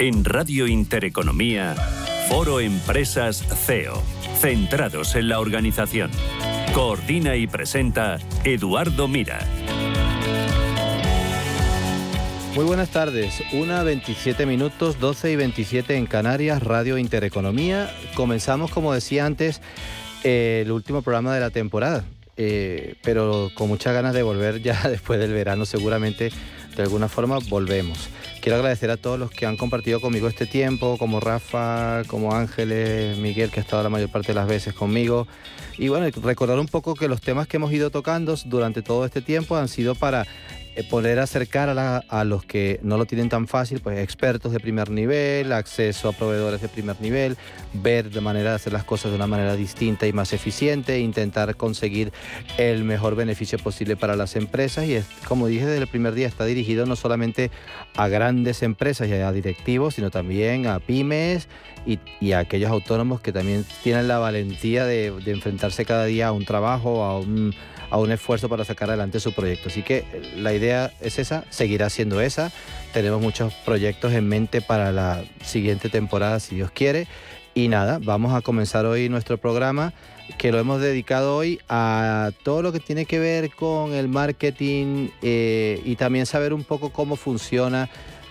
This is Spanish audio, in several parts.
En Radio Intereconomía, Foro Empresas CEO, centrados en la organización. Coordina y presenta Eduardo Mira. Muy buenas tardes, una 27 minutos, 12 y 27 en Canarias, Radio Intereconomía. Comenzamos, como decía antes, el último programa de la temporada, eh, pero con muchas ganas de volver ya después del verano, seguramente de alguna forma volvemos. Quiero agradecer a todos los que han compartido conmigo este tiempo, como Rafa, como Ángeles, Miguel, que ha estado la mayor parte de las veces conmigo. Y bueno, recordar un poco que los temas que hemos ido tocando durante todo este tiempo han sido para poder acercar a, los que no lo tienen tan fácil, pues expertos de primer nivel, acceso a proveedores de primer nivel, ver de manera de hacer las cosas de una manera distinta y más eficiente, intentar conseguir el mejor beneficio posible para las empresas. Y es, como dije desde el primer día está dirigido no solamente a grandes empresas y a directivos, sino también a pymes y, a aquellos autónomos que también tienen la valentía de enfrentarse cada día a un trabajo, a un a un esfuerzo para sacar adelante su proyecto. Así que eh, la idea es esa, seguirá siendo esa. Tenemos muchos proyectos en mente para la siguiente temporada, si Dios quiere. Y nada, vamos a comenzar hoy nuestro programa que lo hemos dedicado hoy a todo lo que tiene que ver con el marketing eh, y también saber un poco cómo funciona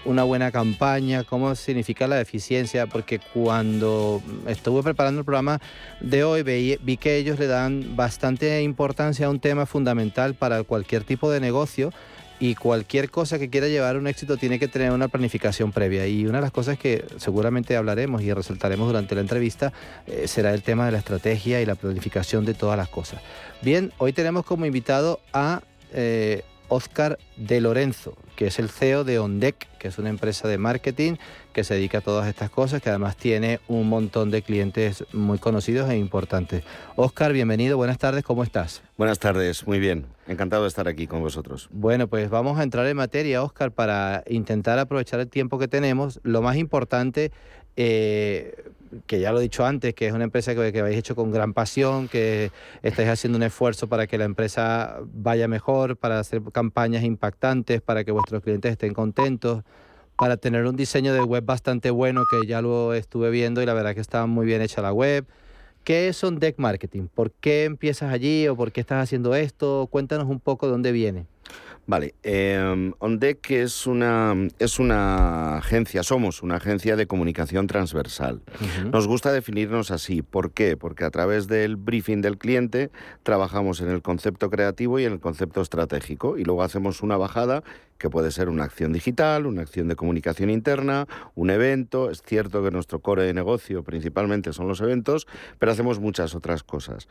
una buena campaña, cómo significa la eficiencia, porque cuando estuve preparando el programa de hoy vi, que ellos le dan bastante importancia a un tema fundamental para cualquier tipo de negocio y cualquier cosa que quiera llevar un éxito tiene que tener una planificación previa. Y una de las cosas que seguramente hablaremos y resaltaremos durante la entrevista eh, será el tema de la estrategia y la planificación de todas las cosas. Bien, hoy tenemos como invitado a eh, Oscar de Lorenzo, que es el CEO de ONDEC, que es una empresa de marketing que se dedica a todas estas cosas, que además tiene un montón de clientes muy conocidos e importantes. Oscar, bienvenido, buenas tardes, ¿cómo estás? Buenas tardes, muy bien, encantado de estar aquí con vosotros. Bueno, pues vamos a entrar en materia, Oscar, para intentar aprovechar el tiempo que tenemos. Lo más importante eh, que ya lo he dicho antes, que es una empresa que, habéis hecho con gran pasión, que estáis haciendo un esfuerzo para que la empresa vaya mejor, para hacer campañas impactantes, para que vuestros clientes estén contentos, para tener un diseño de web bastante bueno, que ya lo estuve viendo y la verdad que está muy bien hecha la web. ¿Qué es un deck marketing? ¿Por qué empiezas allí o por qué estás haciendo esto? Cuéntanos un poco de dónde viene. Vale, eh, OnDeck es una, es una agencia, somos una agencia de comunicación transversal. Nos gusta definirnos así. ¿Por qué? Porque a través del briefing del cliente trabajamos en el concepto creativo y en el concepto estratégico y luego hacemos una bajada que puede ser una acción digital, una acción de comunicación interna, un evento. Es cierto que nuestro core de negocio principalmente son los eventos, pero hacemos muchas otras cosas.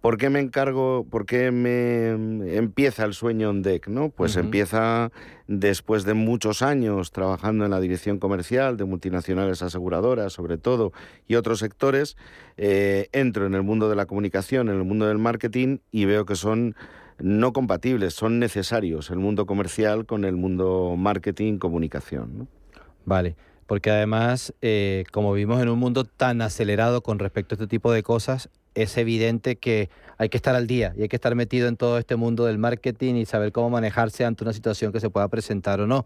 ¿Por qué me encargo, por qué me empieza el sueño on deck? ¿no? Pues empieza después de muchos años trabajando en la dirección comercial de multinacionales aseguradoras, sobre todo, y otros sectores. Eh, entro en el mundo de la comunicación, en el mundo del marketing y veo que son no compatibles, son necesarios el mundo comercial con el mundo marketing, comunicación. Vale, porque además, eh, como vivimos en un mundo tan acelerado con respecto a este tipo de cosas, es evidente que hay que estar al día y hay que estar metido en todo este mundo del marketing y saber cómo manejarse ante una situación que se pueda presentar o no.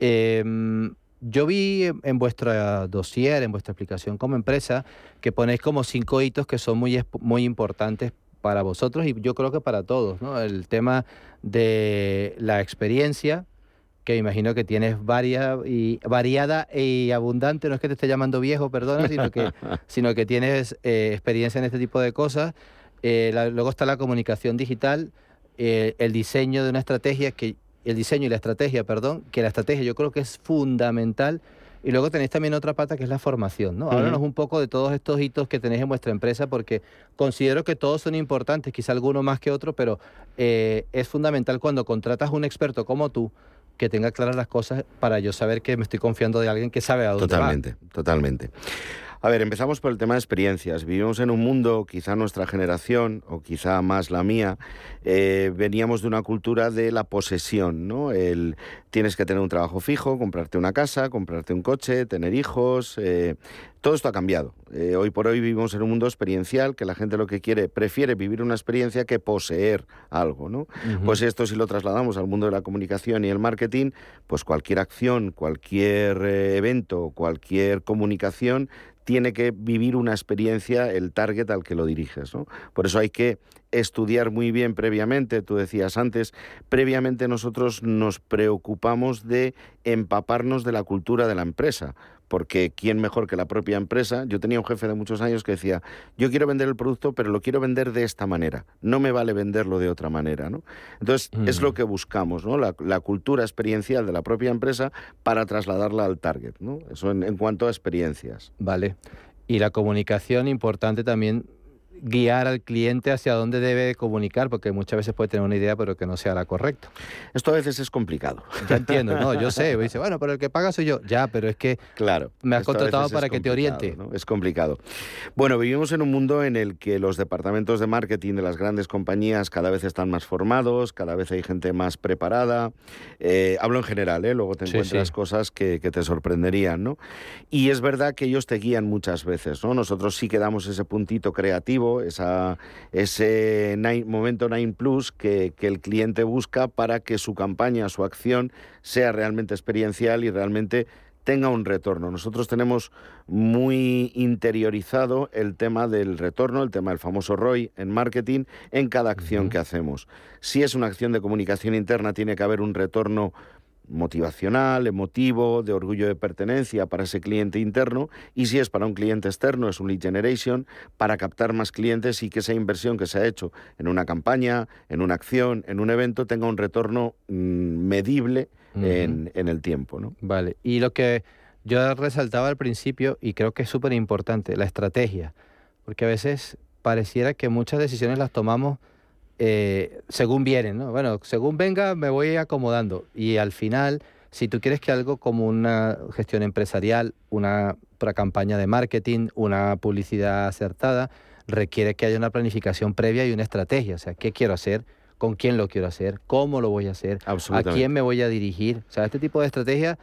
Em, yo vi en vuestra dossier, en vuestra explicación como empresa, que ponéis como cinco hitos que son muy, muy importantes para vosotros y yo creo que para todos, ¿no? El tema de la experiencia, que imagino que tienes varia y, variada y abundante, no es que te esté llamando viejo, perdona, sino que, sino que tienes eh, experiencia en este tipo de cosas. Eh, luego está la comunicación digital, eh, el diseño de una estrategia, que el diseño y la estrategia, perdón, que la estrategia yo creo que es fundamental y luego tenéis también otra pata que es la formación, ¿no? Háblanos un poco de todos estos hitos que tenéis en vuestra empresa, porque considero que todos son importantes, quizá alguno más que otro, pero eh, es fundamental cuando contratas un experto como tú, que tenga claras las cosas para yo saber que me estoy confiando de alguien que sabe a dónde Totalmente, totalmente. A ver, empezamos por el tema de experiencias. Vivimos en un mundo, quizá nuestra generación, o quizá más la mía, eh, veníamos de una cultura de la posesión, ¿no? El, tienes que tener un trabajo fijo, comprarte una casa, comprarte un coche, tener hijos. Eh, todo esto ha cambiado. Eh, hoy por hoy vivimos en un mundo experiencial que la gente lo que quiere, prefiere vivir una experiencia que poseer algo, ¿no? Pues esto si lo trasladamos al mundo de la comunicación y el marketing, pues cualquier acción, cualquier evento, cualquier comunicación tiene que vivir una experiencia el target al que lo diriges. ¿no? Por eso hay que estudiar muy bien previamente, tú decías antes, previamente nosotros nos preocupamos de empaparnos de la cultura de la empresa porque quién mejor que la propia empresa. Yo tenía un jefe de muchos años que decía, yo quiero vender el producto, pero lo quiero vender de esta manera, no me vale venderlo de otra manera. ¿no? Entonces, es lo que buscamos, ¿no? La, cultura experiencial de la propia empresa para trasladarla al target. ¿no? Eso en, en cuanto a experiencias. Vale. Y la comunicación importante también guiar al cliente hacia dónde debe comunicar, porque muchas veces puede tener una idea, pero que no sea la correcta. Esto a veces es complicado. Ya entiendo, no, yo sé. Dice, bueno, pero el que paga soy yo. Ya, pero es que claro, me has contratado para que te oriente. Es complicado. Bueno, vivimos en un mundo en el que los departamentos de marketing de las grandes compañías cada vez están más formados, cada vez hay gente más preparada. Eh, hablo en general, ¿eh? luego te encuentras cosas que, que, te sorprenderían, ¿no? Y es verdad que ellos te guían muchas veces, ¿no? Nosotros sí que damos ese puntito creativo esa, ese momento 9 Plus que, el cliente busca para que su campaña, su acción sea realmente experiencial y realmente tenga un retorno. Nosotros tenemos muy interiorizado el tema del retorno, el tema del famoso ROI en marketing en cada acción que hacemos. Si es una acción de comunicación interna, tiene que haber un retorno motivacional, emotivo, de orgullo de pertenencia para ese cliente interno y si es para un cliente externo es un lead generation para captar más clientes y que esa inversión que se ha hecho en una campaña, en una acción, en un evento tenga un retorno mm, medible en, en, el tiempo. ¿no? Vale, y lo que yo resaltaba al principio y creo que es súper importante, la estrategia, porque a veces pareciera que muchas decisiones las tomamos eh, según vienen, ¿no? Bueno, según venga me voy acomodando y al final, si tú quieres que algo como una gestión empresarial, una, campaña de marketing, una publicidad acertada, requiere que haya una planificación previa y una estrategia, o sea, ¿qué quiero hacer? ¿Con quién lo quiero hacer? ¿Cómo lo voy a hacer? ¿A quién me voy a dirigir? O sea, este tipo de estrategia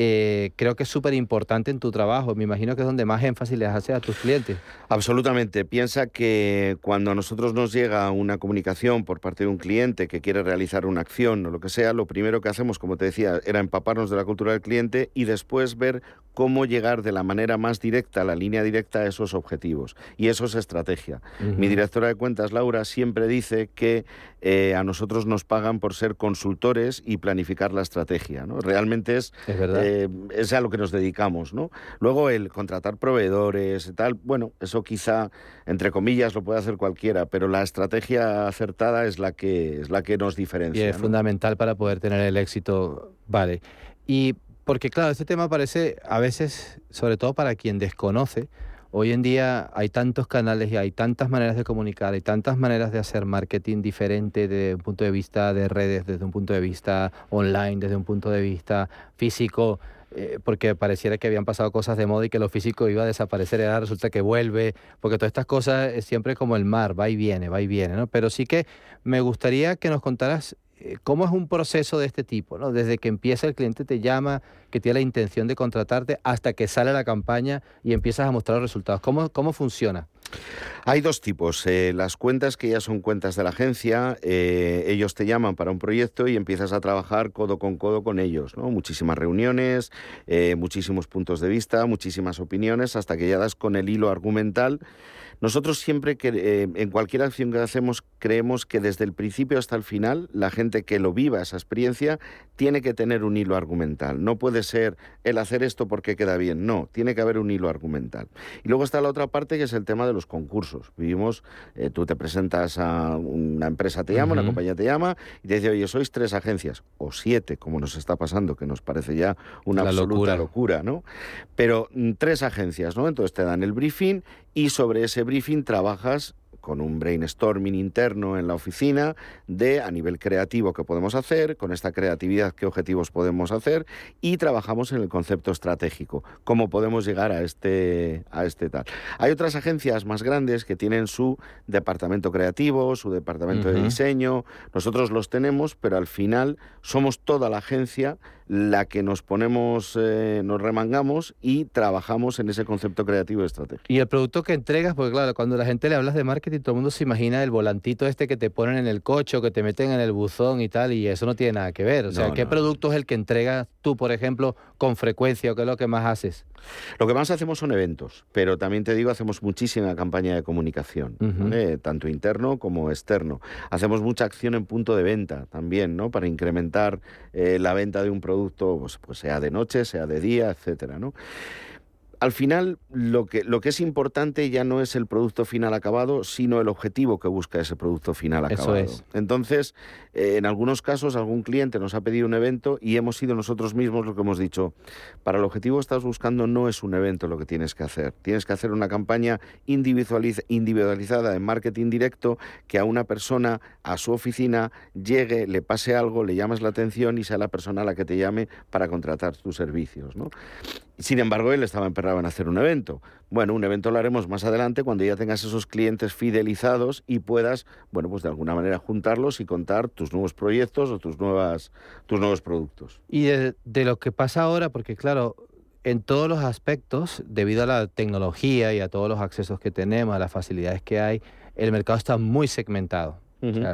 eh, creo que es súper importante en tu trabajo. Me imagino que es donde más énfasis les haces a tus clientes. Absolutamente. Piensa que cuando a nosotros nos llega una comunicación por parte de un cliente que quiere realizar una acción o lo que sea, lo primero que hacemos, como te decía, era empaparnos de la cultura del cliente y después ver cómo llegar de la manera más directa, la línea directa a esos objetivos. Y eso es estrategia. Mi directora de cuentas, Laura, siempre dice que eh, a nosotros nos pagan por ser consultores y planificar la estrategia. ¿no? Realmente es, eh, es, a lo que nos dedicamos. ¿no? Luego el contratar proveedores y tal, bueno, eso quizá, entre comillas, lo puede hacer cualquiera, pero la estrategia acertada es la que, es la que nos diferencia. Y es fundamental para poder tener el éxito. Vale. Y porque claro, este tema parece a veces, sobre todo para quien desconoce, hoy en día hay tantos canales y hay tantas maneras de comunicar, hay tantas maneras de hacer marketing diferente desde un punto de vista de redes, desde un punto de vista online, desde un punto de vista físico. Eh, porque pareciera que habían pasado cosas de moda y que lo físico iba a desaparecer, y ahora resulta que vuelve, porque todas estas cosas es siempre como el mar, va y viene, va y viene, ¿no? Pero sí que me gustaría que nos contaras ¿Cómo es un proceso de este tipo? ¿no? Desde que empieza el cliente te llama, que tiene la intención de contratarte, hasta que sale la campaña y empiezas a mostrar los resultados. ¿Cómo, cómo funciona? Hay dos tipos. Eh, las cuentas que ya son cuentas de la agencia, eh, ellos te llaman para un proyecto y empiezas a trabajar codo con codo con ellos. ¿no? Muchísimas reuniones, muchísimos puntos de vista, muchísimas opiniones, hasta que ya das con el hilo argumental nosotros siempre que eh, en cualquier acción que hacemos creemos que desde el principio hasta el final la gente que lo viva esa experiencia tiene que tener un hilo argumental. No puede ser el hacer esto porque queda bien, no, tiene que haber un hilo argumental. Y luego está la otra parte que es el tema de los concursos. Vivimos, eh, tú te presentas a una empresa, te llama, una compañía te llama y te dice, oye, sois tres agencias o siete, como nos está pasando, que nos parece ya una absoluta locura. locura, ¿no? Pero mm, tres agencias, ¿no? Entonces te dan el briefing y sobre ese briefing trabajas con un brainstorming interno en la oficina de a nivel creativo qué podemos hacer, con esta creatividad qué objetivos podemos hacer y trabajamos en el concepto estratégico, cómo podemos llegar a este, a este tal. Hay otras agencias más grandes que tienen su departamento creativo, su departamento de diseño, nosotros los tenemos, pero al final somos toda la agencia la que nos ponemos, eh, nos remangamos y trabajamos en ese concepto creativo estratégico. Y el producto que entregas, porque claro, cuando la gente le hablas de marketing, todo el mundo se imagina el volantito este que te ponen en el coche o que te meten en el buzón y tal, y eso no tiene nada que ver. O sea, ¿qué producto es el que entregas tú, por ejemplo, con frecuencia o qué es lo que más haces? Lo que más hacemos son eventos, pero también te digo, hacemos muchísima campaña de comunicación, tanto interno como externo. Hacemos mucha acción en punto de venta también, ¿no? Para incrementar eh, la venta de un producto, pues, pues, sea de noche, sea de día, etcétera, ¿no? Al final lo que, lo que es importante ya no es el producto final acabado, sino el objetivo que busca ese producto final acabado. Eso es. Entonces, eh, en algunos casos, algún cliente nos ha pedido un evento y hemos sido nosotros mismos lo que hemos dicho. Para el objetivo que estás buscando no es un evento lo que tienes que hacer. Tienes que hacer una campaña individualizada en marketing directo que a una persona, a su oficina, llegue, le pase algo, le llames la atención y sea la persona a la que te llame para contratar tus servicios. ¿no? Sin embargo, él estaba emperrado en hacer un evento. Bueno, un evento lo haremos más adelante cuando ya tengas esos clientes fidelizados y puedas, bueno, pues de alguna manera juntarlos y contar tus nuevos proyectos o tus, nuevas, tus nuevos productos. Y de, de lo que pasa ahora, porque claro, en todos los aspectos, debido a la tecnología y a todos los accesos que tenemos, a las facilidades que hay, el mercado está muy segmentado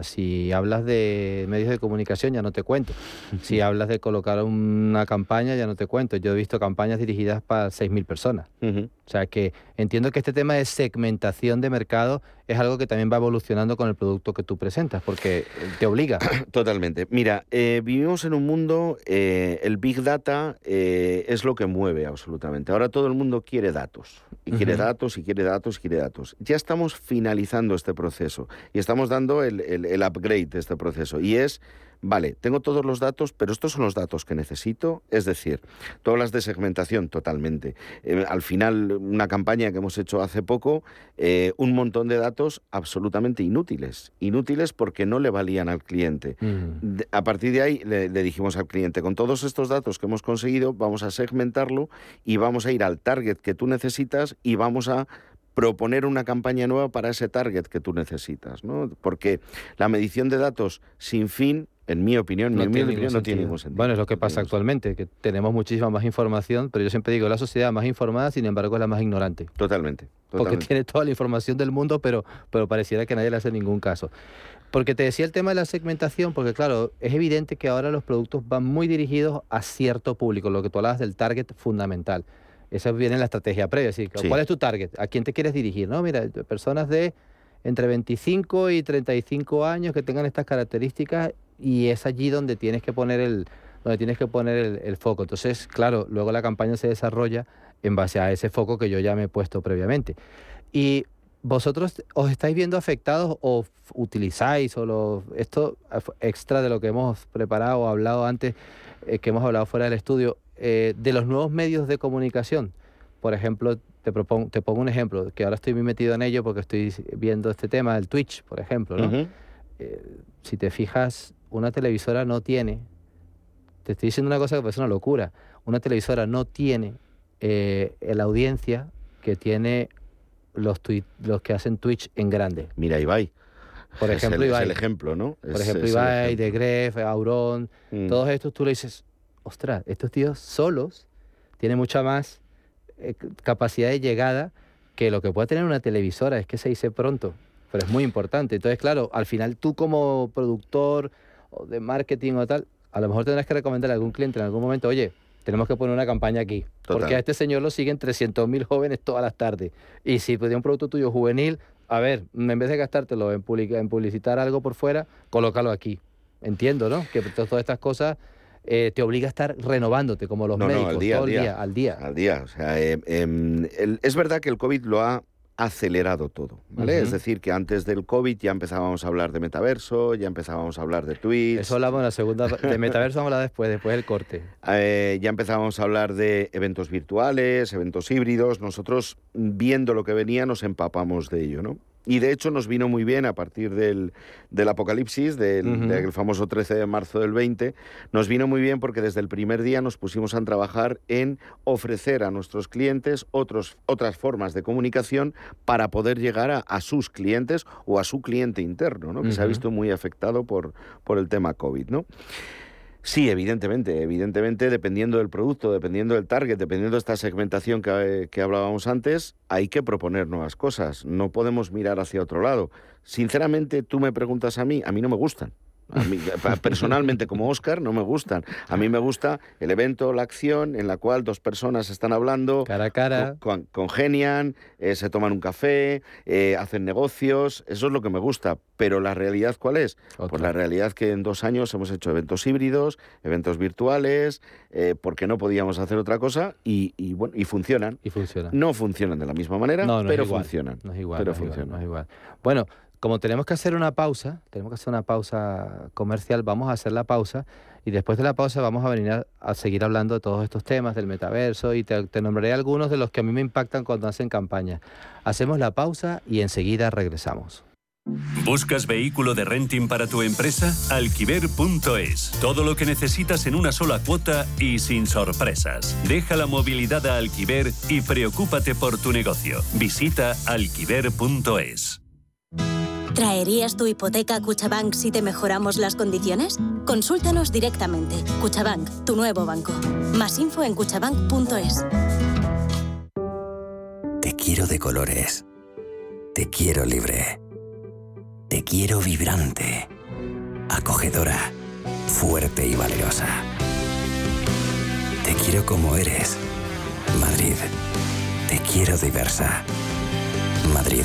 si hablas de medios de comunicación, ya no te cuento. Si hablas de colocar una campaña, ya no te cuento. Yo he visto campañas dirigidas para 6.000 personas. O sea que entiendo que este tema de segmentación de mercado es algo que también va evolucionando con el producto que tú presentas, porque te obliga. Totalmente. Mira, eh, vivimos en un mundo, eh, el Big Data eh, es lo que mueve absolutamente. Ahora todo el mundo quiere datos, y quiere datos, y quiere datos, y quiere datos. Ya estamos finalizando este proceso y estamos dando el, el upgrade de este proceso, y es vale, tengo todos los datos, pero estos son los datos que necesito. Es decir, tú hablas de segmentación totalmente. Eh, al final, una campaña que hemos hecho hace poco, eh, un montón de datos absolutamente inútiles. Inútiles porque no le valían al cliente. Mm. a partir de ahí le, dijimos al cliente, con todos estos datos que hemos conseguido, vamos a segmentarlo y vamos a ir al target que tú necesitas y vamos a proponer una campaña nueva para ese target que tú necesitas, ¿no? Porque la medición de datos sin fin en mi opinión, no, tiene, ningún sentido. Bueno, es lo que pasa actualmente, que tenemos muchísima más información, pero yo siempre digo, la sociedad más informada, sin embargo, es la más ignorante. Totalmente. Porque tiene toda la información del mundo, pero, pero pareciera que nadie le hace ningún caso. Porque te decía el tema de la segmentación, porque claro, es evidente que ahora los productos van muy dirigidos a cierto público, lo que tú hablabas del target fundamental. Esa viene en la estrategia previa, así, ¿cuál es tu target? ¿A quién te quieres dirigir? No, mira, personas de entre 25 y 35 años que tengan estas características y es allí donde tienes que poner el, donde tienes que poner el, foco. Entonces, claro, luego la campaña se desarrolla en base a ese foco que yo ya me he puesto previamente. Y vosotros os estáis viendo afectados o utilizáis o lo, esto extra de lo que hemos preparado o hablado antes, eh, que hemos hablado fuera del estudio, eh, de los nuevos medios de comunicación. Por ejemplo, te, propongo, te pongo un ejemplo, que ahora estoy muy metido en ello porque estoy viendo este tema, el Twitch, por ejemplo. ¿no? Eh, si te fijas, una televisora no tiene, te estoy diciendo una cosa que parece una locura, una televisora no tiene eh, la audiencia que tiene los, los que hacen Twitch en grande. Mira, Ibai. Por ejemplo, es el, Ibai. el ejemplo, ¿no? Por ejemplo, Ibai, De Gref, Auron, mm. todos estos tú le dices, ostras, estos tíos solos tienen mucha más eh, capacidad de llegada que lo que puede tener una televisora, es que se dice pronto, pero es muy importante. Entonces, claro, al final tú como productor o de marketing o tal, a lo mejor tendrás que recomendar a algún cliente en algún momento, oye, tenemos que poner una campaña aquí. Porque a este señor lo siguen 300.000 jóvenes todas las tardes. Y si pedía un producto tuyo juvenil, a ver, en vez de gastártelo en, en publicitar algo por fuera, colócalo aquí. Entiendo, ¿no? Que todas estas cosas eh, te obliga a estar renovándote como los médicos, al día, todo el día, al día. Al día. O sea, eh, em, es verdad que el COVID lo ha acelerado todo, ¿vale? Es decir, que antes del COVID ya empezábamos a hablar de metaverso, ya empezábamos a hablar de tweets. Eso hablamos en la segunda, de metaverso vamos a hablar después, después del corte. Eh, ya empezábamos a hablar de eventos virtuales, eventos híbridos. Nosotros, viendo lo que venía, nos empapamos de ello, ¿no? Y de hecho nos vino muy bien a partir del, del apocalipsis, del, famoso 13 de marzo del 20, nos vino muy bien porque desde el primer día nos pusimos a trabajar en ofrecer a nuestros clientes otros, otras formas de comunicación para poder llegar a, sus clientes o a su cliente interno, ¿no? que se ha visto muy afectado por, por el tema COVID. ¿no? Sí, evidentemente, evidentemente, dependiendo del producto, dependiendo del target, dependiendo de esta segmentación que, que, hablábamos antes, hay que proponer nuevas cosas. No podemos mirar hacia otro lado. Sinceramente, tú me preguntas a mí, a mí no me gustan. A mí, personalmente, como Oscar, no me gustan. A mí me gusta el evento, la acción, en la cual dos personas están hablando, cara a cara, congenian, eh, se toman un café, eh, hacen negocios. Eso es lo que me gusta. Pero la realidad, ¿cuál es? Pues la realidad que en dos años hemos hecho eventos híbridos, eventos virtuales, eh, porque no podíamos hacer otra cosa y, bueno, y funcionan. Y funcionan. No funcionan de la misma manera, pero funcionan. No es igual. Pero funcionan. no es igual. Bueno, como tenemos que hacer una pausa, tenemos que hacer una pausa comercial, vamos a hacer la pausa y después de la pausa vamos a venir a, seguir hablando de todos estos temas del metaverso y te, nombraré algunos de los que a mí me impactan cuando hacen campaña. Hacemos la pausa y enseguida regresamos. ¿Buscas vehículo de renting para tu empresa? Alquiver.es. Todo lo que necesitas en una sola cuota y sin sorpresas. Deja la movilidad a Alquiver y preocúpate por tu negocio. Visita alquiver.es. ¿Traerías tu hipoteca a Cuchabank si te mejoramos las condiciones? Consúltanos directamente. Cuchabank, tu nuevo banco. Más info en cuchabank.es. Te quiero de colores. Te quiero libre. Te quiero vibrante. Acogedora. Fuerte y valerosa. Te quiero como eres. Madrid. Te quiero diversa. Madrid.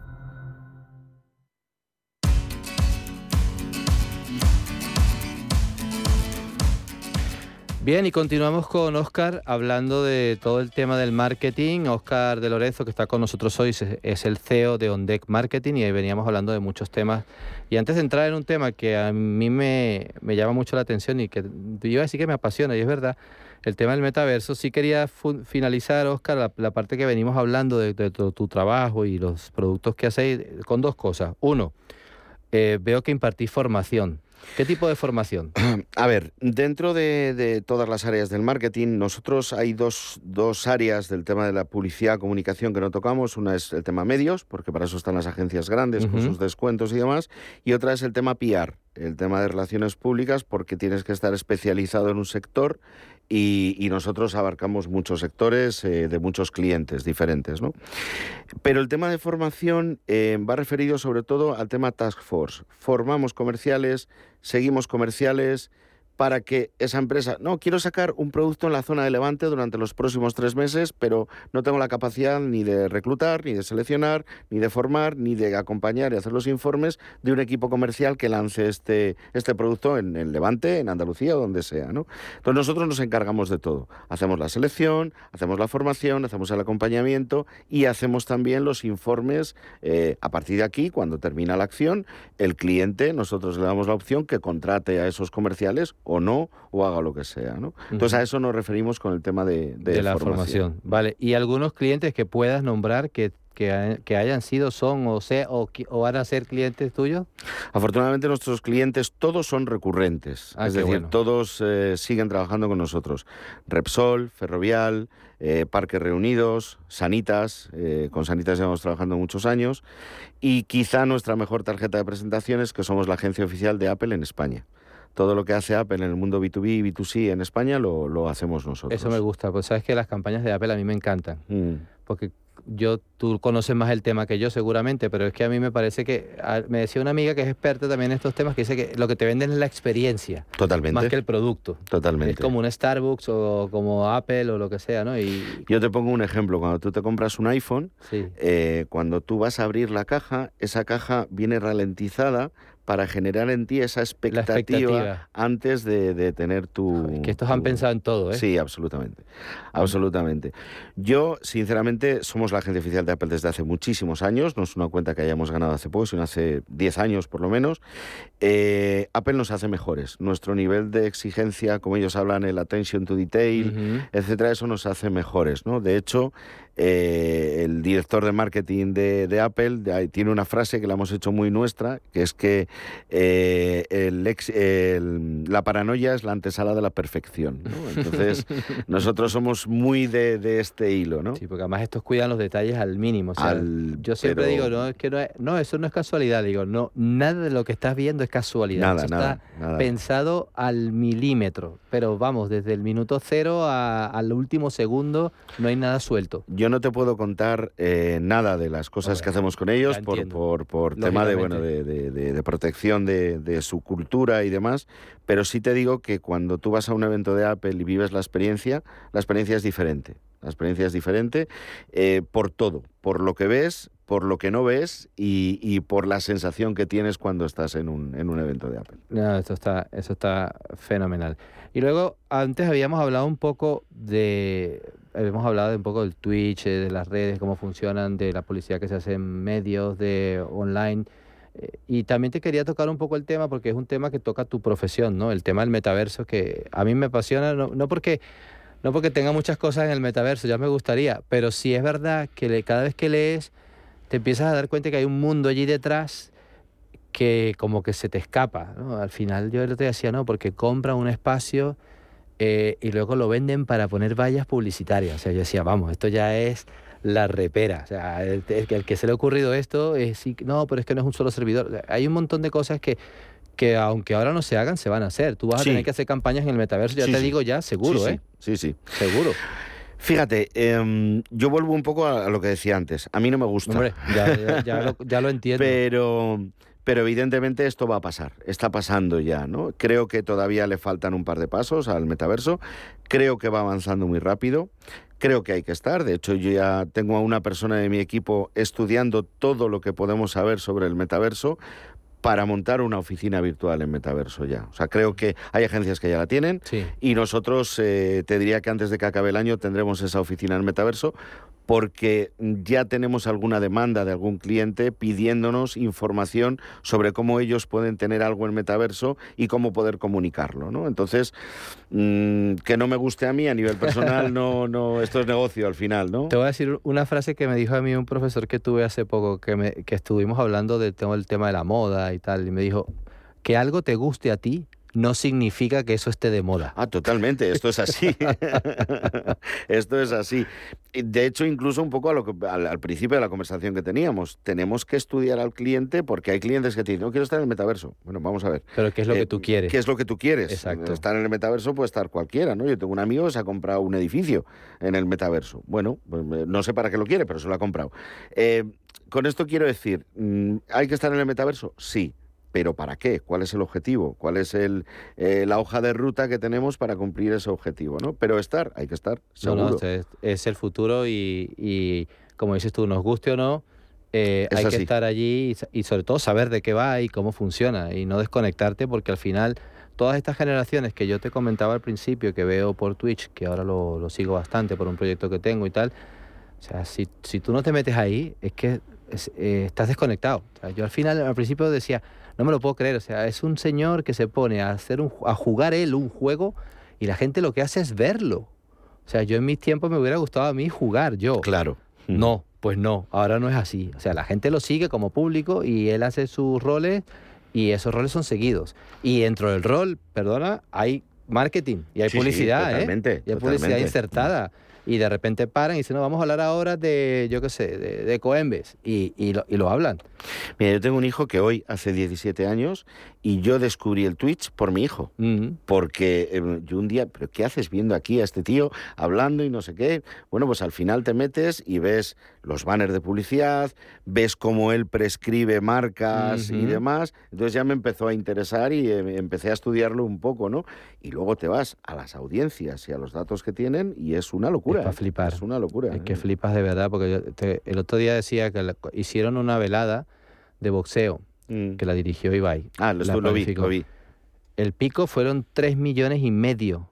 Bien, y continuamos con Oscar hablando de todo el tema del marketing. Oscar de Lorenzo, que está con nosotros hoy, es el CEO de OnDeck Marketing y ahí veníamos hablando de muchos temas. Y antes de entrar en un tema que a mí me, llama mucho la atención y que yo iba a decir que me apasiona, y es verdad, el tema del metaverso, sí quería finalizar, Oscar, la, parte que venimos hablando de, tu, trabajo y los productos que hacéis con dos cosas. Uno, eh, veo que impartís formación. ¿Qué tipo de formación? A ver, dentro de, todas las áreas del marketing, nosotros hay dos, dos, áreas del tema de la publicidad, comunicación que no tocamos. Una es el tema medios, porque para eso están las agencias grandes con sus descuentos y demás. Y otra es el tema PR, el tema de relaciones públicas, porque tienes que estar especializado en un sector y, nosotros abarcamos muchos sectores eh, de muchos clientes diferentes. ¿no? Pero el tema de formación eh, va referido sobre todo al tema Task Force. Formamos comerciales, seguimos comerciales, para que esa empresa, no, quiero sacar un producto en la zona de Levante durante los próximos tres meses, pero no tengo la capacidad ni de reclutar, ni de seleccionar, ni de formar, ni de acompañar y hacer los informes de un equipo comercial que lance este, este producto en, Levante, en Andalucía o donde sea. ¿no? Entonces nosotros nos encargamos de todo. Hacemos la selección, hacemos la formación, hacemos el acompañamiento y hacemos también los informes eh, a partir de aquí, cuando termina la acción, el cliente, nosotros le damos la opción que contrate a esos comerciales o no, o haga lo que sea. ¿no? Entonces a eso nos referimos con el tema de, de, la formación. Vale, y algunos clientes que puedas nombrar que que, hayan sido, son o, sea, o, van a ser clientes tuyos? Afortunadamente nuestros clientes todos son recurrentes, ah, es decir, todos eh, siguen trabajando con nosotros. Repsol, Ferrovial, eh, Parques Reunidos, Sanitas, eh, con Sanitas llevamos trabajando muchos años, y quizá nuestra mejor tarjeta de presentación es que somos la agencia oficial de Apple en España todo lo que hace Apple en el mundo B2B y B2C en España lo, lo, hacemos nosotros. Eso me gusta, pues sabes que las campañas de Apple a mí me encantan, mm. porque yo tú conoces más el tema que yo seguramente, pero es que a mí me parece que me decía una amiga que es experta también en estos temas que dice que lo que te venden es la experiencia, totalmente, más que el producto. Totalmente. Es como un Starbucks o como Apple o lo que sea, ¿no? Y yo te pongo un ejemplo. Cuando tú te compras un iPhone, eh, cuando tú vas a abrir la caja, esa caja viene ralentizada para generar en ti esa expectativa, antes de, tener tu... que estos han pensado en todo, ¿eh? Sí, absolutamente. Absolutamente. Yo, sinceramente, somos la agencia oficial de Apple desde hace muchísimos años. No es una cuenta que hayamos ganado hace poco, sino hace 10 años por lo menos. Eh, Apple nos hace mejores. Nuestro nivel de exigencia, como ellos hablan, el attention to detail, etcétera, eso nos hace mejores, ¿no? De hecho, eh, el director de marketing de, Apple tiene una frase que la hemos hecho muy nuestra, que es que eh, el, la paranoia es la antesala de la perfección. Entonces, nosotros somos muy de, este hilo. ¿no? Sí, porque además estos cuidan los detalles al mínimo. yo siempre digo, no, es que no, eso no es casualidad. Digo, no, nada de lo que estás viendo es casualidad. Nada, está pensado al milímetro. Pero vamos, desde el minuto cero al último segundo no hay nada suelto yo no te puedo contar eh, nada de las cosas que hacemos con ellos por, por, por tema de, bueno, de, de, protección de, su cultura y demás, pero sí te digo que cuando tú vas a un evento de Apple y vives la experiencia, la experiencia es diferente. La experiencia es diferente eh, por todo, por lo que ves, por lo que no ves y, por la sensación que tienes cuando estás en un, en un evento de Apple. No, eso está, eso está fenomenal. Y luego, antes habíamos hablado un poco de, hemos hablado un poco del Twitch, eh, de las redes, cómo funcionan, de la publicidad que se hace en medios, de online. Eh, y también te quería tocar un poco el tema porque es un tema que toca tu profesión, ¿no? El tema del metaverso que a mí me apasiona, no, no porque no porque tenga muchas cosas en el metaverso, ya me gustaría, pero sí es verdad que cada vez que lees te empiezas a dar cuenta que hay un mundo allí detrás que como que se te escapa. ¿no? Al final yo te decía, no, porque compran un espacio eh, y luego lo venden para poner vallas publicitarias. O sea, yo decía, vamos, esto ya es la repera. O sea, el, que se le ha ocurrido esto es, no, pero es que no es un solo servidor. Hay un montón de cosas que que aunque ahora no se hagan, se van a hacer. Tú vas a tener que hacer campañas en el metaverso, ya te digo ya, seguro, ¿eh? Sí, sí. Seguro. Fíjate, em, yo vuelvo un poco a, lo que decía antes. A mí no me gusta. Hombre, ya, lo, entiendo. Pero, pero evidentemente esto va a pasar. Está pasando ya, ¿no? Creo que todavía le faltan un par de pasos al metaverso. Creo que va avanzando muy rápido. Creo que hay que estar. De hecho, yo ya tengo a una persona de mi equipo estudiando todo lo que podemos saber sobre el metaverso para montar una oficina virtual en metaverso ya. O sea, creo que hay agencias que ya la tienen y nosotros eh, te diría que antes de que acabe el año tendremos esa oficina en metaverso porque ya tenemos alguna demanda de algún cliente pidiéndonos información sobre cómo ellos pueden tener algo en metaverso y cómo poder comunicarlo, ¿no? Entonces, mm, que no me guste a mí a nivel personal, no, no, esto es negocio al final, ¿no? Te voy a decir una frase que me dijo a mí un profesor que tuve hace poco, que, que estuvimos hablando del tema de la moda y tal, y me dijo, que algo te guste a ti no significa que eso esté de moda. Ah, totalmente, esto es así. esto es así. De hecho, incluso un poco a lo que, al, principio de la conversación que teníamos, tenemos que estudiar al cliente porque hay clientes que te dicen, no quiero estar en el metaverso. Bueno, vamos a ver. Pero ¿qué es lo que eh, tú quieres? ¿Qué es lo que tú quieres? Exacto. Estar en el metaverso puede estar cualquiera, ¿no? Yo tengo un amigo que se ha comprado un edificio en el metaverso. Bueno, pues, eh, no sé para qué lo quiere, pero se lo ha comprado. Eh, con esto quiero decir, mm, ¿hay que estar en el metaverso? Sí pero ¿para qué? ¿Cuál es el objetivo? ¿Cuál es el, eh, la hoja de ruta que tenemos para cumplir ese objetivo? ¿no? Pero estar, hay que estar, seguro. es, el futuro y, como dices tú, nos guste o no, eh, hay que estar allí y, sobre todo saber de qué va y cómo funciona y no desconectarte porque al final todas estas generaciones que yo te comentaba al principio, que veo por Twitch, que ahora lo, sigo bastante por un proyecto que tengo y tal, o sea, si, si tú no te metes ahí, es que eh, estás desconectado. yo al final, al principio decía, no me lo puedo creer. O sea, es un señor que se pone a, hacer un, a jugar él un juego y la gente lo que hace es verlo. O sea, yo en mis tiempos me hubiera gustado a mí jugar yo. Claro. No, pues no, ahora no es así. O sea, la gente lo sigue como público y él hace sus roles y esos roles son seguidos. Y dentro del rol, perdona, hay marketing y hay Sí, sí, publicidad, totalmente, ¿eh? Y hay publicidad insertada. Y de repente paran y dicen, no, vamos a hablar ahora de, yo qué sé, de, de Coembes. Y, y, lo, y lo hablan. Mira, yo tengo un hijo que hoy hace 17 años y yo descubrí el Twitch por mi hijo. Porque eh, yo un día, ¿pero qué haces viendo aquí a este tío hablando y no sé qué? Bueno, pues al final te metes y ves los banners de publicidad, ves cómo él prescribe marcas y demás. Entonces ya me empezó a interesar y eh, empecé a estudiarlo un poco, ¿no? Y luego te vas a las audiencias y a los datos que tienen y es una locura. Es ¿eh? flipar. Es una locura. Es que ¿eh? flipas de verdad, porque yo te- el otro día decía que la- hicieron una velada de boxeo Mm. que la dirigió Ibai. Ah, lo, lo vi, lo vi. El pico fueron 3 millones y medio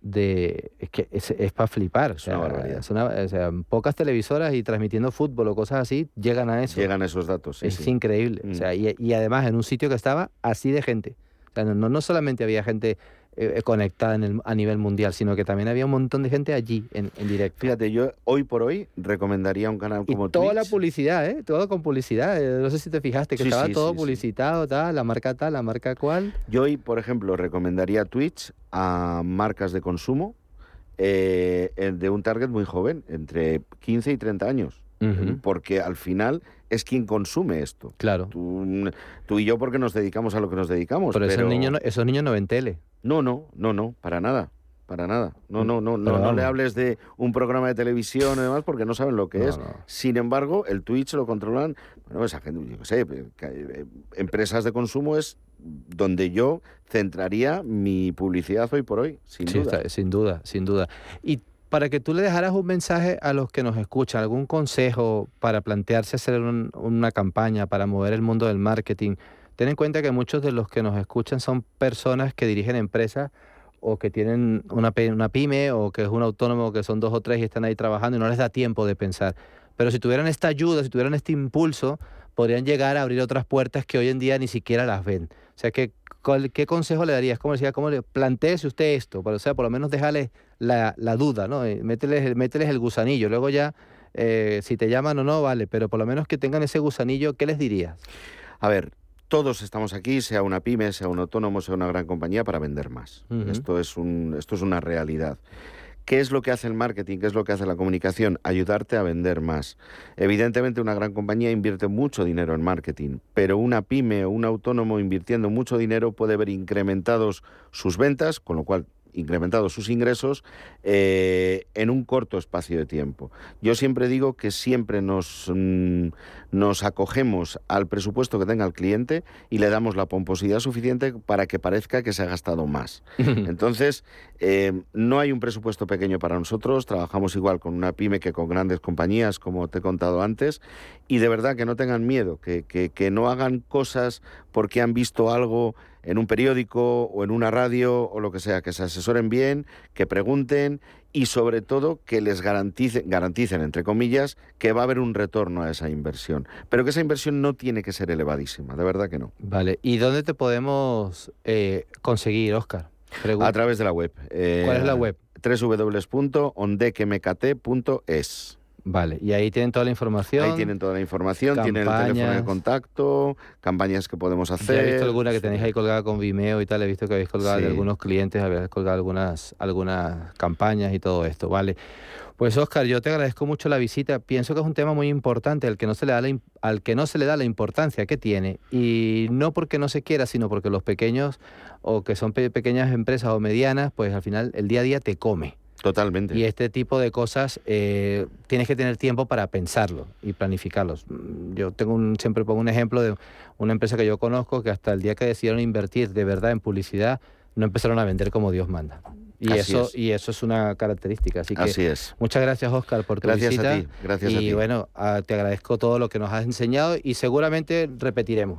de... Es que es, para flipar. O Es una barbaridad. es una- o sea, pocas televisoras y transmitiendo fútbol o cosas así llegan a eso. Llegan esos datos. sí, es sí. increíble. Mm. O sea, y, y además en un sitio que estaba así de gente. O sea, no, no solamente había gente eh, conectada en el- a nivel mundial, sino que también había un montón de gente allí en, en directo. Fíjate, yo hoy por hoy recomendaría un canal Y como toda la publicidad, ¿eh? Todo con publicidad. Eh, No sé si te fijaste que Sí, estaba sí, todo sí, publicitado, tal, la marca tal, la marca cual. Yo hoy, por ejemplo, recomendaría Twitch a marcas de consumo eh, eh, de un target muy joven, entre 15 y 30 años. Porque al final es quien consume esto. Claro. Tú, tú y yo porque nos dedicamos a lo que nos dedicamos. Pero, Pero, esos, niños no, esos niños no ven tele. No, no, no, no, para nada. Para nada. No, no, no, no, no le hables de un programa de televisión y demás porque no saben lo que No, es. no. Sin embargo, el Twitch lo controlan, bueno, esa gente, yo qué sé, eh, eh, empresas de consumo es donde yo centraría mi publicidad hoy por hoy, sin Sí, duda. está- sin duda, sin duda. Y para que tú le dejaras un mensaje a los que nos escuchan, algún consejo para plantearse hacer un- una campaña para mover el mundo del marketing, ten en cuenta que muchos de los que nos escuchan son personas que dirigen empresas o que tienen una, una pyme o que es un autónomo que son dos o tres y están ahí trabajando y no les da tiempo de pensar. Pero si tuvieran esta ayuda, si tuvieran este impulso, podrían llegar a abrir otras puertas que hoy en día ni siquiera las ven. O sea, ¿qué, cuál- qué consejo le darías? ¿Cómo decía? ¿Cómo le planteese usted esto? Pero, o sea, por lo menos déjale la, la duda, ¿no? Eh, Mételes, el- mételes el gusanillo. Luego ya, eh, si te llaman o no, vale. Pero por lo menos que tengan ese gusanillo, ¿qué les dirías? A ver, todos estamos aquí, sea una pyme, sea un autónomo, sea una gran compañía, para vender más. Esto, es un, esto es una realidad. ¿Qué es lo que hace el marketing? ¿Qué es lo que hace la comunicación? Ayudarte a vender más. Evidentemente una gran compañía invierte mucho dinero en marketing, pero una pyme o un autónomo invirtiendo mucho dinero puede ver incrementados sus ventas, con lo cual incrementados sus ingresos eh, en un corto espacio de tiempo. Yo siempre digo que siempre nos, mm, nos acogemos al presupuesto que tenga el cliente y le damos la pomposidad suficiente para que parezca que se ha gastado más. Entonces, eh, no hay un presupuesto pequeño para nosotros, trabajamos igual con una pyme que con grandes compañías, como te he contado antes, y de verdad que no tengan miedo, que, que- que no hagan cosas porque han visto algo en un periódico o en una radio o lo que sea, que se asesoren bien, que pregunten y sobre todo que les garanticen, garanticen, entre comillas, que va a haber un retorno a esa inversión. Pero que esa inversión no tiene que ser elevadísima, de verdad que no. Vale. ¿Y dónde te podemos eh, conseguir, Oscar? A través de la web. eh, ¿Cuál es la web? www.ondequemecate.es. Vale. Y ahí tienen toda la información. Ahí tienen toda la información, tienen el teléfono de campañas. contacto, campañas que podemos hacer. he visto alguna que tenéis ahí colgada con Vimeo y tal, he visto que habéis colgado de algunos clientes, habéis colgado algunas, algunas campañas y todo esto, ¿vale? Pues Oscar, yo te agradezco mucho la visita. Pienso que es un tema muy importante al que no se le da la, al que no se le da la importancia que tiene. Y no porque no se quiera, sino porque los pequeños o que son pe- pequeñas empresas o medianas, pues al final el día a día te come. Totalmente. Y este tipo de cosas eh, tienes que tener tiempo para pensarlo y planificarlos. Mm, Yo tengo un, siempre pongo un ejemplo de una empresa que yo conozco que hasta el día que decidieron invertir de verdad en publicidad, no empezaron a vender como Dios manda. Y, Así eso, es. y eso es una característica. Así que Así es. muchas gracias, Oscar, por tu Gracias visita. a ti, gracias y a ti. bueno, ah, te agradezco todo lo que nos has enseñado y seguramente repetiremos.